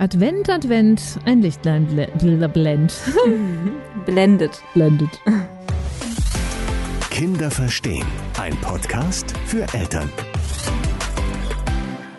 Advent, Advent, ein Lichtlein ble blend. Blendet. Blendet. Kinder verstehen. Ein Podcast für Eltern.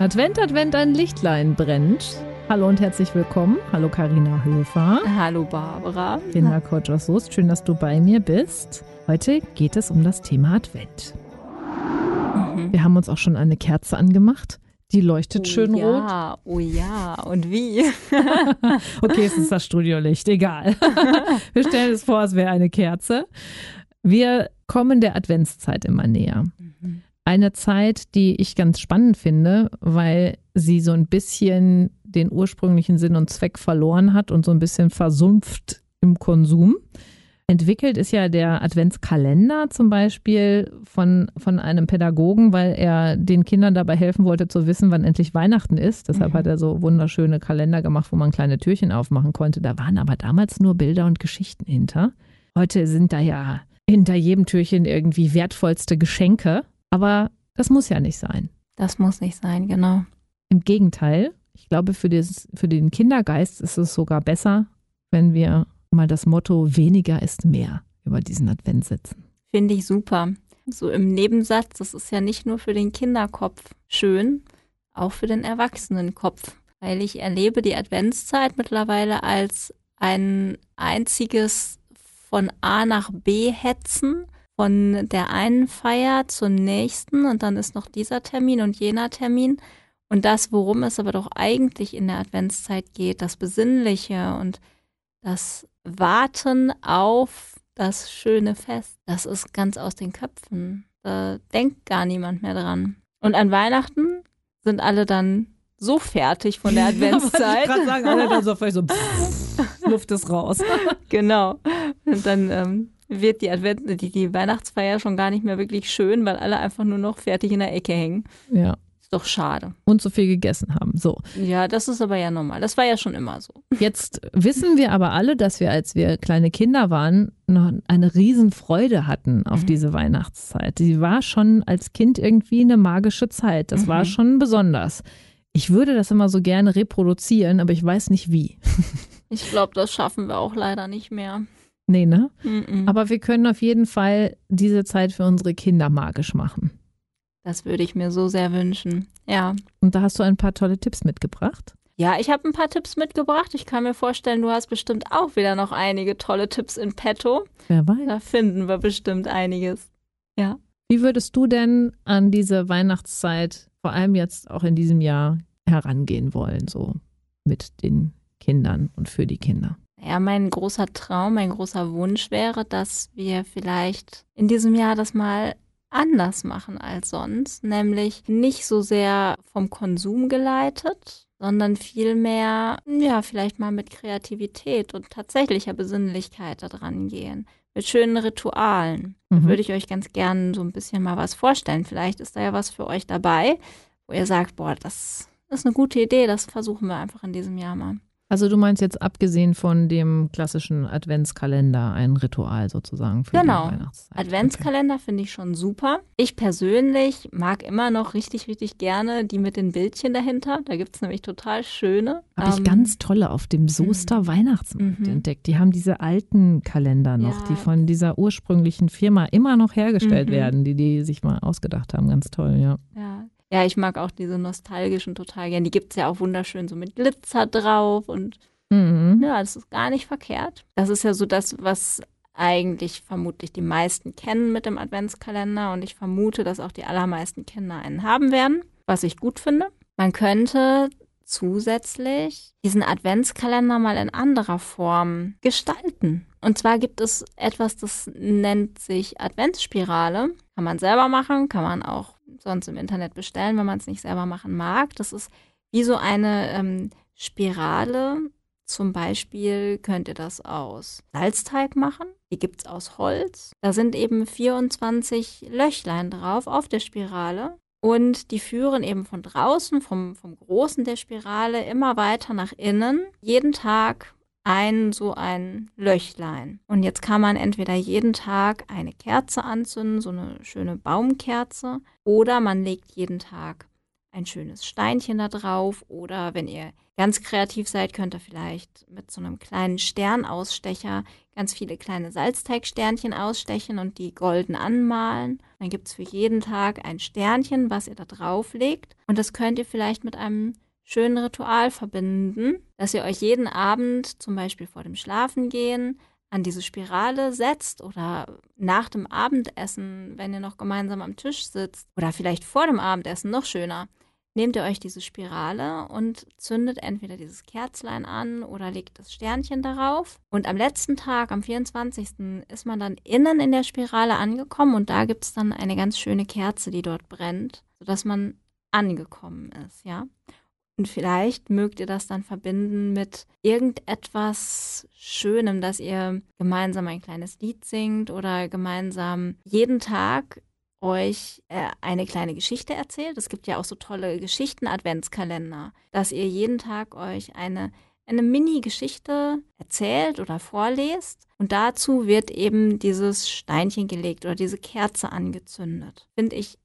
Advent, Advent, ein Lichtlein brennt. Hallo und herzlich willkommen. Hallo Karina Höfer. Hallo Barbara. Kindercoach aus Soest. Schön, dass du bei mir bist. Heute geht es um das Thema Advent. Mhm. Wir haben uns auch schon eine Kerze angemacht. Die leuchtet schön oh rot. ja, oh ja. Und wie? Okay, es ist das Studiolicht, egal. Wir stellen es vor, es wäre eine Kerze. Wir kommen der Adventszeit immer näher. Eine Zeit, die ich ganz spannend finde, weil sie so ein bisschen den ursprünglichen Sinn und Zweck verloren hat und so ein bisschen versumpft im Konsum. Entwickelt ist ja der Adventskalender zum Beispiel von, von einem Pädagogen, weil er den Kindern dabei helfen wollte zu wissen, wann endlich Weihnachten ist. Deshalb Mhm. hat er so wunderschöne Kalender gemacht, wo man kleine Türchen aufmachen konnte. Da waren aber damals nur Bilder und Geschichten hinter. Heute sind da ja hinter jedem Türchen irgendwie wertvollste Geschenke. Aber das muss ja nicht sein. Das muss nicht sein, genau. Im Gegenteil, ich glaube, für, das, für den Kindergeist ist es sogar besser, wenn wir mal das Motto weniger ist mehr über diesen Advent setzen. Finde ich super. So im Nebensatz, das ist ja nicht nur für den Kinderkopf schön, auch für den Erwachsenenkopf. Weil ich erlebe die Adventszeit mittlerweile als ein einziges von A nach B hetzen, von der einen Feier zur nächsten und dann ist noch dieser Termin und jener Termin. Und das, worum es aber doch eigentlich in der Adventszeit geht, das Besinnliche und das Warten auf das schöne Fest, das ist ganz aus den Köpfen. Da denkt gar niemand mehr dran. Und an Weihnachten sind alle dann so fertig von der Adventszeit. ich sagen, alle dann so völlig so pff, Luft ist raus. genau. Und dann ähm, wird die Advent, die, die Weihnachtsfeier schon gar nicht mehr wirklich schön, weil alle einfach nur noch fertig in der Ecke hängen. Ja. Ist doch schade. Und so viel gegessen haben. So. Ja, das ist aber ja normal. Das war ja schon immer so. Jetzt wissen wir aber alle, dass wir, als wir kleine Kinder waren, noch eine Riesenfreude hatten auf Mhm. diese Weihnachtszeit. Die war schon als Kind irgendwie eine magische Zeit. Das war Mhm. schon besonders. Ich würde das immer so gerne reproduzieren, aber ich weiß nicht wie. Ich glaube, das schaffen wir auch leider nicht mehr. Nee, ne? Mhm. Aber wir können auf jeden Fall diese Zeit für unsere Kinder magisch machen. Das würde ich mir so sehr wünschen. Ja. Und da hast du ein paar tolle Tipps mitgebracht. Ja, ich habe ein paar Tipps mitgebracht. Ich kann mir vorstellen, du hast bestimmt auch wieder noch einige tolle Tipps in petto. Wer weiß. Da finden wir bestimmt einiges. Ja. Wie würdest du denn an diese Weihnachtszeit, vor allem jetzt auch in diesem Jahr, herangehen wollen, so mit den Kindern und für die Kinder? Ja, mein großer Traum, mein großer Wunsch wäre, dass wir vielleicht in diesem Jahr das mal anders machen als sonst, nämlich nicht so sehr vom Konsum geleitet, sondern vielmehr, ja, vielleicht mal mit Kreativität und tatsächlicher Besinnlichkeit da dran gehen, mit schönen Ritualen. Da Mhm. würde ich euch ganz gern so ein bisschen mal was vorstellen. Vielleicht ist da ja was für euch dabei, wo ihr sagt, boah, das ist eine gute Idee, das versuchen wir einfach in diesem Jahr mal. Also du meinst jetzt abgesehen von dem klassischen Adventskalender ein Ritual sozusagen für Genau. die Weihnachtszeit. Adventskalender finde ich schon super. Ich persönlich mag immer noch richtig, richtig gerne die mit den Bildchen dahinter. Da gibt es nämlich total schöne. Habe ich Ähm, ganz tolle auf dem Soester Weihnachtsmarkt Mhm. entdeckt. Die haben diese alten Kalender noch, Ja. die von dieser ursprünglichen Firma immer noch hergestellt Mhm. werden, die die sich mal ausgedacht haben. Ganz toll, ja. Ja. ich mag auch diese nostalgischen total gern. Die gibt es ja auch wunderschön so mit Glitzer drauf und Mhm. ja, das ist gar nicht verkehrt. Das ist ja so das, was eigentlich vermutlich die meisten kennen mit dem Adventskalender und ich vermute, dass auch die allermeisten Kinder einen haben werden, was ich gut finde. Man könnte zusätzlich diesen Adventskalender mal in anderer Form gestalten. Und zwar gibt es etwas, das nennt sich Adventsspirale. Kann man selber machen, kann man auch sonst im Internet bestellen, wenn man es nicht selber machen mag. Das ist wie so eine ähm, Spirale. Zum Beispiel könnt ihr das aus Salzteig machen. Die gibt es aus Holz. Da sind eben 24 Löchlein drauf auf der Spirale. Und die führen eben von draußen, vom, vom Großen der Spirale, immer weiter nach innen. Jeden Tag ein so ein Löchlein. Und jetzt kann man entweder jeden Tag eine Kerze anzünden, so eine schöne Baumkerze, oder man legt jeden Tag ein schönes Steinchen da drauf oder wenn ihr ganz kreativ seid, könnt ihr vielleicht mit so einem kleinen Sternausstecher ganz viele kleine Salzteigsternchen ausstechen und die golden anmalen. Dann gibt es für jeden Tag ein Sternchen, was ihr da drauf legt und das könnt ihr vielleicht mit einem schönen Ritual verbinden, dass ihr euch jeden Abend zum Beispiel vor dem Schlafengehen an diese Spirale setzt oder nach dem Abendessen, wenn ihr noch gemeinsam am Tisch sitzt oder vielleicht vor dem Abendessen noch schöner, nehmt ihr euch diese Spirale und zündet entweder dieses Kerzlein an oder legt das Sternchen darauf. Und am letzten Tag, am 24. ist man dann innen in der Spirale angekommen und da gibt es dann eine ganz schöne Kerze, die dort brennt, sodass man angekommen ist, ja. Und vielleicht mögt ihr das dann verbinden mit irgendetwas Schönem, dass ihr gemeinsam ein kleines Lied singt oder gemeinsam jeden Tag euch äh, eine kleine Geschichte erzählt. Es gibt ja auch so tolle Geschichten-Adventskalender, dass ihr jeden Tag euch eine, eine Mini-Geschichte erzählt oder vorlest. Und dazu wird eben dieses Steinchen gelegt oder diese Kerze angezündet. Finde ich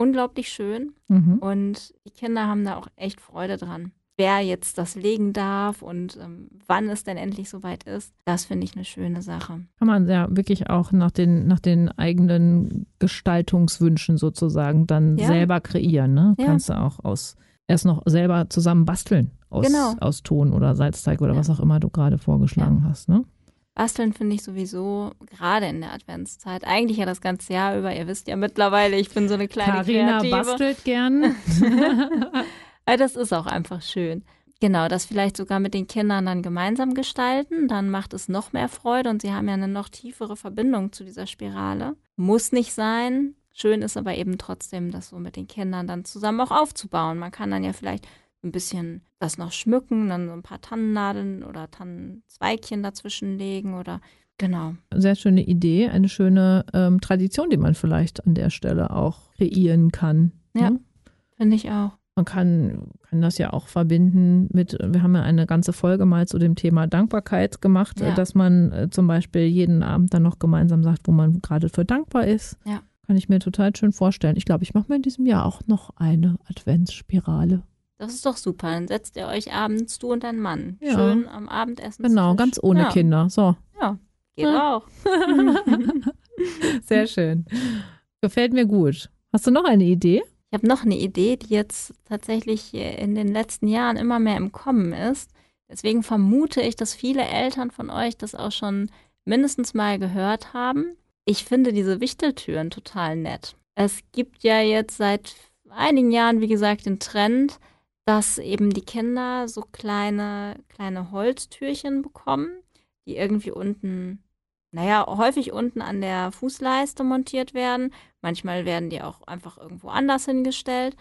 unglaublich schön. Mhm. Und die Kinder haben da auch echt Freude dran wer jetzt das legen darf und ähm, wann es denn endlich soweit ist, das finde ich eine schöne Sache. Kann man ja wirklich auch nach den, nach den eigenen Gestaltungswünschen sozusagen dann ja. selber kreieren. Ne? Ja. Kannst du auch aus erst noch selber zusammen basteln aus, genau. aus Ton oder Salzteig oder ja. was auch immer du gerade vorgeschlagen hast. Ne? Basteln finde ich sowieso gerade in der Adventszeit, eigentlich ja das ganze Jahr über. Ihr wisst ja mittlerweile, ich bin so eine kleine Kreative. bastelt gern. das ist auch einfach schön. Genau, das vielleicht sogar mit den Kindern dann gemeinsam gestalten, dann macht es noch mehr Freude und sie haben ja eine noch tiefere Verbindung zu dieser Spirale. Muss nicht sein. Schön ist aber eben trotzdem, das so mit den Kindern dann zusammen auch aufzubauen. Man kann dann ja vielleicht ein bisschen das noch schmücken, dann so ein paar Tannennadeln oder Tannenzweigchen dazwischen legen oder genau. Sehr schöne Idee, eine schöne ähm, Tradition, die man vielleicht an der Stelle auch kreieren kann. Ja, ne? finde ich auch. Man kann, kann das ja auch verbinden mit, wir haben ja eine ganze Folge mal zu dem Thema Dankbarkeit gemacht, ja. dass man äh, zum Beispiel jeden Abend dann noch gemeinsam sagt, wo man gerade für dankbar ist. Ja. Kann ich mir total schön vorstellen. Ich glaube, ich mache mir in diesem Jahr auch noch eine Adventsspirale. Das ist doch super. Dann setzt ihr euch abends, du und dein Mann, ja. schön am Abendessen. Genau, ganz ohne ja. Kinder. So. Ja, geht ja. auch. Sehr schön. Gefällt mir gut. Hast du noch eine Idee? Ich habe noch eine Idee, die jetzt tatsächlich in den letzten Jahren immer mehr im Kommen ist. Deswegen vermute ich, dass viele Eltern von euch das auch schon mindestens mal gehört haben. Ich finde diese Wichteltüren total nett. Es gibt ja jetzt seit einigen Jahren, wie gesagt, den Trend, dass eben die Kinder so kleine, kleine Holztürchen bekommen, die irgendwie unten naja, häufig unten an der Fußleiste montiert werden. Manchmal werden die auch einfach irgendwo anders hingestellt.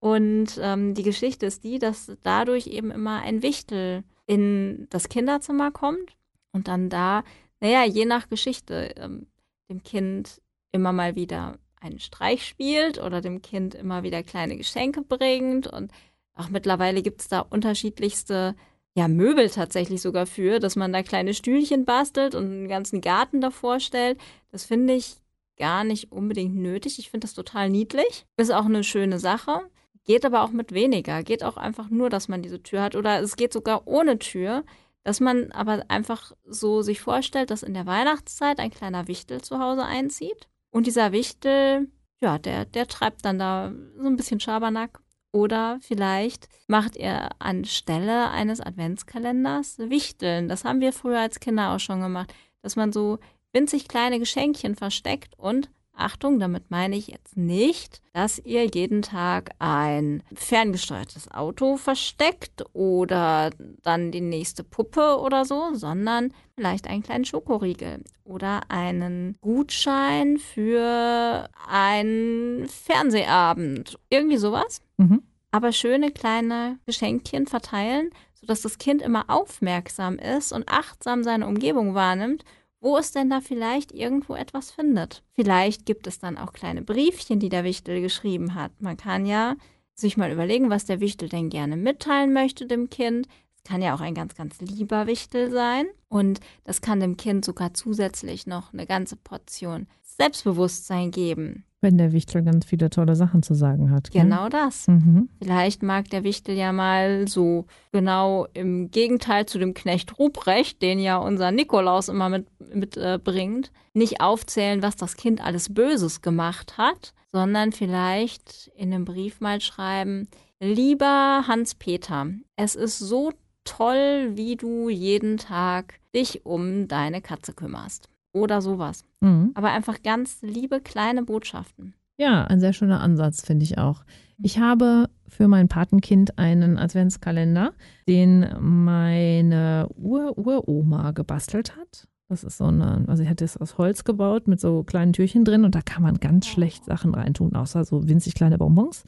Und ähm, die Geschichte ist die, dass dadurch eben immer ein Wichtel in das Kinderzimmer kommt und dann da, naja, je nach Geschichte, ähm, dem Kind immer mal wieder einen Streich spielt oder dem Kind immer wieder kleine Geschenke bringt. Und auch mittlerweile gibt es da unterschiedlichste ja, Möbel tatsächlich sogar für, dass man da kleine Stühlchen bastelt und einen ganzen Garten davor stellt. Das finde ich gar nicht unbedingt nötig. Ich finde das total niedlich. Ist auch eine schöne Sache. Geht aber auch mit weniger. Geht auch einfach nur, dass man diese Tür hat. Oder es geht sogar ohne Tür. Dass man aber einfach so sich vorstellt, dass in der Weihnachtszeit ein kleiner Wichtel zu Hause einzieht. Und dieser Wichtel, ja, der, der treibt dann da so ein bisschen Schabernack oder vielleicht macht ihr anstelle eines Adventskalenders Wichteln. Das haben wir früher als Kinder auch schon gemacht, dass man so winzig kleine Geschenkchen versteckt und Achtung, damit meine ich jetzt nicht, dass ihr jeden Tag ein ferngesteuertes Auto versteckt oder dann die nächste Puppe oder so, sondern vielleicht einen kleinen Schokoriegel oder einen Gutschein für einen Fernsehabend. Irgendwie sowas. Mhm. Aber schöne kleine Geschenkchen verteilen, sodass das Kind immer aufmerksam ist und achtsam seine Umgebung wahrnimmt wo es denn da vielleicht irgendwo etwas findet. Vielleicht gibt es dann auch kleine Briefchen, die der Wichtel geschrieben hat. Man kann ja sich mal überlegen, was der Wichtel denn gerne mitteilen möchte dem Kind. kann ja auch ein ganz, ganz lieber Wichtel sein. Und das kann dem Kind sogar zusätzlich noch eine ganze Portion Selbstbewusstsein geben. Wenn der Wichtel ganz viele tolle Sachen zu sagen hat. Gell? Genau das. Mhm. Vielleicht mag der Wichtel ja mal so genau im Gegenteil zu dem Knecht Ruprecht, den ja unser Nikolaus immer mitbringt, mit, äh, bringt, nicht aufzählen, was das Kind alles Böses gemacht hat, sondern vielleicht in einem Brief mal schreiben, lieber Hans-Peter, es ist so toll, wie du jeden Tag dich um deine Katze kümmerst. Oder sowas. Mhm. Aber einfach ganz liebe kleine Botschaften. Ja, ein sehr schöner Ansatz, finde ich auch. Ich habe für mein Patenkind einen Adventskalender, den meine Ur-Uroma gebastelt hat. Das ist so eine, also ich hatte es aus Holz gebaut mit so kleinen Türchen drin und da kann man ganz schlecht Sachen reintun, außer so winzig kleine Bonbons.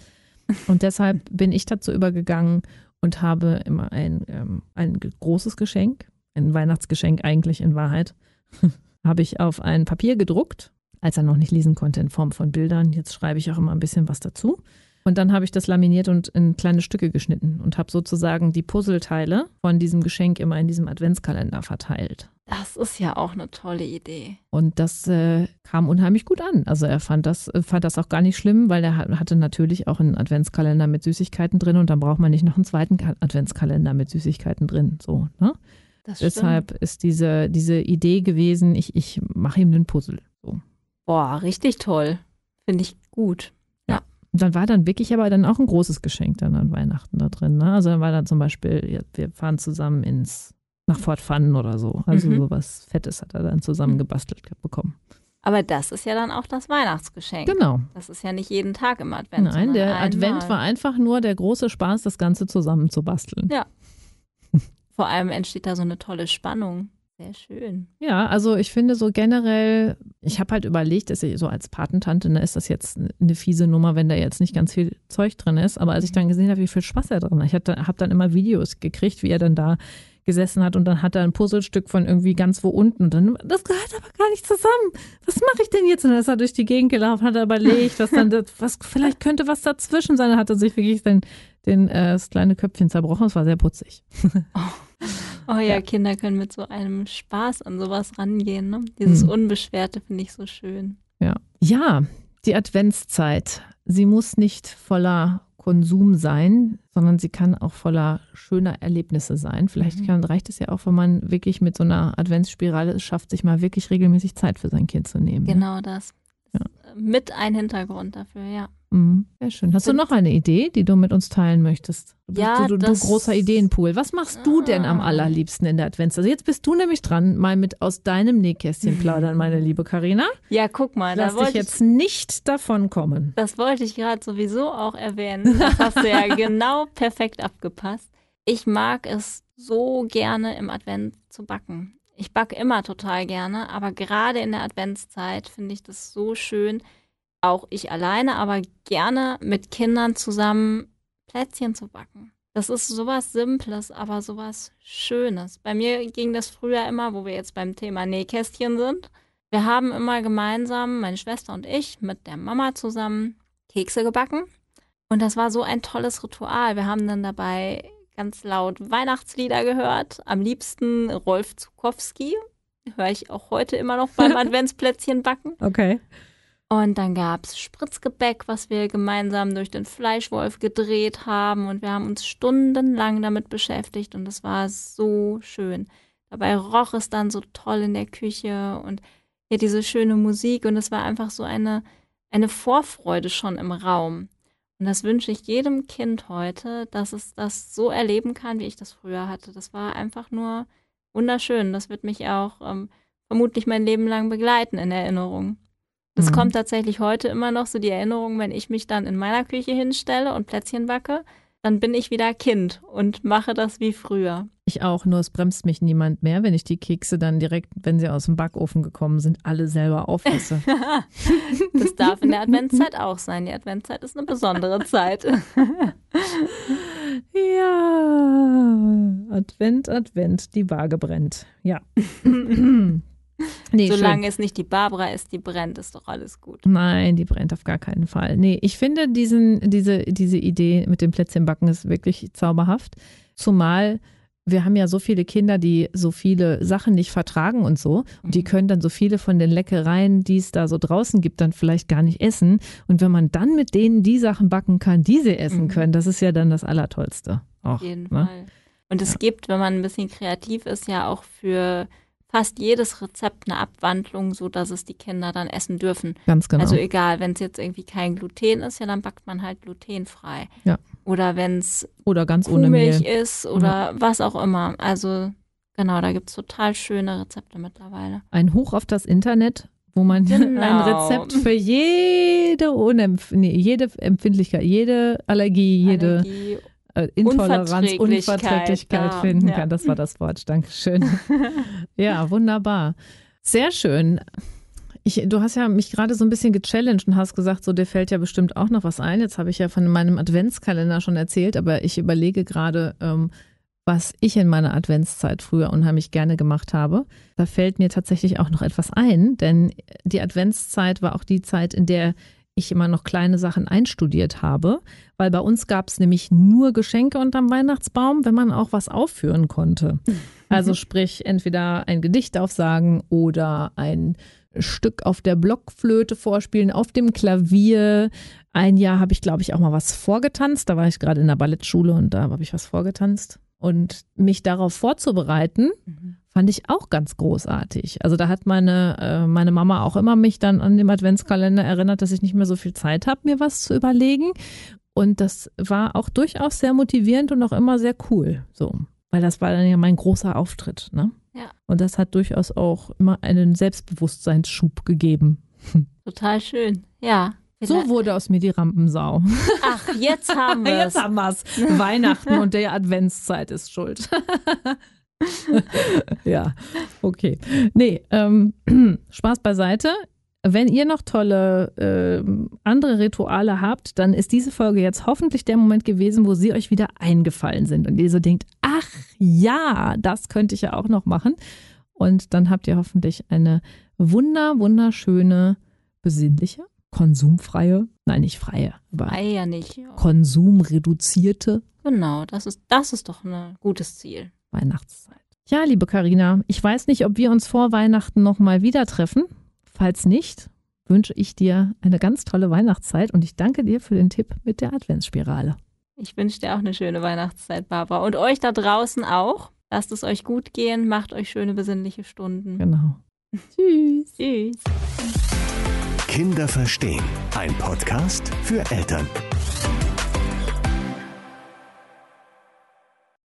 Und deshalb bin ich dazu übergegangen und habe immer ein, ähm, ein großes Geschenk, ein Weihnachtsgeschenk eigentlich in Wahrheit, habe ich auf ein Papier gedruckt, als er noch nicht lesen konnte in Form von Bildern. Jetzt schreibe ich auch immer ein bisschen was dazu. Und dann habe ich das laminiert und in kleine Stücke geschnitten und habe sozusagen die Puzzleteile von diesem Geschenk immer in diesem Adventskalender verteilt. Das ist ja auch eine tolle Idee. Und das äh, kam unheimlich gut an. Also er fand das, äh, fand das auch gar nicht schlimm, weil er ha- hatte natürlich auch einen Adventskalender mit Süßigkeiten drin und dann braucht man nicht noch einen zweiten Ka- Adventskalender mit Süßigkeiten drin. So, ne? Das Deshalb ist diese, diese Idee gewesen, ich, ich mache ihm einen Puzzle. So. Boah, richtig toll. Finde ich gut. Und dann war dann wirklich aber dann auch ein großes Geschenk dann an Weihnachten da drin. Ne? Also dann war dann zum Beispiel, ja, wir fahren zusammen ins nach Fort Fun oder so. Also Mhm. sowas Fettes hat er dann zusammen gebastelt bekommen. Aber das ist ja dann auch das Weihnachtsgeschenk. Genau. Das ist ja nicht jeden Tag im Advent. Nein, der einmal. Advent war einfach nur der große Spaß, das Ganze zusammen zu basteln. Ja. Vor allem entsteht da so eine tolle Spannung. Sehr schön. Ja, also ich finde so generell, ich habe halt überlegt, dass ich so als Patentante, ne, ist das jetzt eine fiese Nummer, wenn da jetzt nicht ganz viel Zeug drin ist. Aber als ich dann gesehen habe, wie viel Spaß er drin hat, ich habe dann immer Videos gekriegt, wie er dann da gesessen hat und dann hat er ein Puzzlestück von irgendwie ganz wo unten und dann, das gehört aber gar nicht zusammen. Was mache ich denn jetzt? Und dann ist er durch die Gegend gelaufen, hat er überlegt, was dann, das, was, vielleicht könnte was dazwischen sein. Dann hat er sich wirklich den, den, äh, das kleine Köpfchen zerbrochen. Es war sehr putzig. Oh ja, Ja. Kinder können mit so einem Spaß an sowas rangehen. Ne? Dieses Mhm. Unbeschwerte finde ich so schön. Ja. Ja, die Adventszeit. Sie muss nicht voller Konsum sein, sondern sie kann auch voller schöner Erlebnisse sein. Vielleicht Mhm. kann, reicht es ja auch, wenn man wirklich mit so einer Adventsspirale es schafft, sich mal wirklich regelmäßig Zeit für sein Kind zu nehmen. ne? Genau das. Ja. Mit ein Hintergrund dafür, ja. Mhm. Sehr schön. Hast du noch eine Idee, die du mit uns teilen möchtest? Du, bist- Ja, du, du, du großer Ideenpool. Was machst du denn am Ah. allerliebsten in der Adventszeit? Also jetzt bist du nämlich dran, mal mit aus deinem Nähkästchen plaudern, meine liebe Karina. Ja, guck mal, da Lass dich wollte ich, jetzt nicht davon kommen. das wollte ich gerade sowieso auch erwähnen. Das hast du ja genau perfekt abgepasst. Ich mag es so gerne im Advent zu backen. Ich backe immer total gerne, aber gerade in der Adventszeit finde ich das so schön, auch ich alleine, aber gerne mit Kindern zusammen Plätzchen zu backen. Das ist sowas Simples, aber sowas Schönes. Bei mir ging das früher immer, wo wir jetzt beim Thema Nähkästchen sind. Wir haben immer gemeinsam, meine Schwester und ich, mit der Mama zusammen Kekse gebacken. Und das war so ein tolles Ritual. Wir haben dann dabei ganz laut Weihnachtslieder gehört. Am liebsten Rolf Zukowski. Höre ich auch heute immer noch beim Adventsplätzchen backen. Okay. Und dann gab es Spritzgebäck, was wir gemeinsam durch den Fleischwolf gedreht haben. Und wir haben uns stundenlang damit beschäftigt. Und es war so schön. Dabei roch es dann so toll in der Küche und ja, diese schöne Musik. Und es war einfach so eine, eine Vorfreude schon im Raum. Und das wünsche ich jedem Kind heute, dass es das so erleben kann, wie ich das früher hatte. Das war einfach nur wunderschön. Das wird mich auch ähm, vermutlich mein Leben lang begleiten in Erinnerung. Das Mhm. kommt tatsächlich heute immer noch so die Erinnerung, wenn ich mich dann in meiner Küche hinstelle und Plätzchen backe, dann bin ich wieder Kind und mache das wie früher. Ich auch, nur es bremst mich niemand mehr, wenn ich die Kekse dann direkt, wenn sie aus dem Backofen gekommen sind, alle selber aufesse. Das darf in der Adventszeit auch sein. Die Adventszeit ist eine besondere Zeit. ja, Advent, Advent, die Waage brennt. Ja. nee, Solange schön. es nicht die Barbara ist, die brennt, ist doch alles gut. Nein, die brennt auf gar keinen Fall. Nee, ich finde diesen, diese, diese Idee mit dem Plätzchenbacken ist wirklich zauberhaft. Zumal wir haben ja so viele Kinder, die so viele Sachen nicht vertragen und so. Und die Mhm. können dann so viele von den Leckereien, die es da so draußen gibt, dann vielleicht gar nicht essen. Und wenn man dann mit denen die Sachen backen kann, die sie essen Mhm. können, das ist ja dann das Allertollste. Auch, Auf jeden ne? Fall. Und es gibt, wenn man ein bisschen kreativ ist, ja auch für fast jedes Rezept eine Abwandlung, so dass es die Kinder dann essen dürfen. Ganz genau. Also egal, wenn es jetzt irgendwie kein Gluten ist, ja, dann backt man halt glutenfrei. Ja. Oder wenn es Oder ganz ohne Mehl. ist oder was auch immer. Also genau, da gibt es total schöne Rezepte mittlerweile. Ein Hoch auf das Internet, wo man Genau. ein Rezept für jede, Unempf nee, jede Empfindlichkeit, jede Allergie, jede Allergie. Äh, Intoleranz, Unverträglichkeit, Unverträglichkeit ja, finden ja. kann. Das war das Wort. Dankeschön. ja, wunderbar. Sehr schön. Ich, du hast ja mich gerade so ein bisschen gechallenged und hast gesagt, so dir fällt ja bestimmt auch noch was ein. Jetzt habe ich ja von meinem Adventskalender schon erzählt, aber ich überlege gerade, ähm, was ich in meiner Adventszeit früher unheimlich gerne gemacht habe. Da fällt mir tatsächlich auch noch etwas ein, denn die Adventszeit war auch die Zeit, in der ich immer noch kleine Sachen einstudiert habe, weil bei uns gab es nämlich nur Geschenke unterm Weihnachtsbaum, wenn man auch was aufführen konnte. Also sprich entweder ein Gedicht aufsagen oder ein Stück auf der Blockflöte vorspielen, auf dem Klavier. Ein Jahr habe ich, glaube ich, auch mal was vorgetanzt. Da war ich gerade in der Ballettschule und da habe ich was vorgetanzt. Und mich darauf vorzubereiten, fand ich auch ganz großartig. Also da hat meine, äh, meine Mama auch immer mich dann an dem Adventskalender erinnert, dass ich nicht mehr so viel Zeit habe, mir was zu überlegen. Und das war auch durchaus sehr motivierend und auch immer sehr cool. So. Weil das war dann ja mein großer Auftritt. Ne? Ja. Und das hat durchaus auch immer einen Selbstbewusstseinsschub gegeben. Total schön. Ja. So wurde aus mir die Rampensau. Ach, jetzt haben wir es. Jetzt haben wir's. Weihnachten und der Adventszeit ist schuld. ja, okay. Nee, ähm, Spaß beiseite. Wenn ihr noch tolle ähm, andere Rituale habt, dann ist diese Folge jetzt hoffentlich der Moment gewesen, wo sie euch wieder eingefallen sind und ihr so denkt, ach ja, das könnte ich ja auch noch machen. Und dann habt ihr hoffentlich eine wunder, wunderschöne, besinnliche, konsumfreie, nein, nicht freie, aber Ei ja nicht. konsumreduzierte Genau, das ist, das ist doch ein gutes Ziel. Weihnachtszeit. Ja, liebe Karina, ich weiß nicht, ob wir uns vor Weihnachten noch mal wieder treffen. Falls nicht, wünsche ich dir eine ganz tolle Weihnachtszeit und ich danke dir für den Tipp mit der Adventsspirale. Ich wünsche dir auch eine schöne Weihnachtszeit, Barbara. Und euch da draußen auch. Lasst es euch gut gehen, macht euch schöne besinnliche Stunden. Genau. Tschüss. Tschüss. Kinder verstehen. Ein Podcast für Eltern.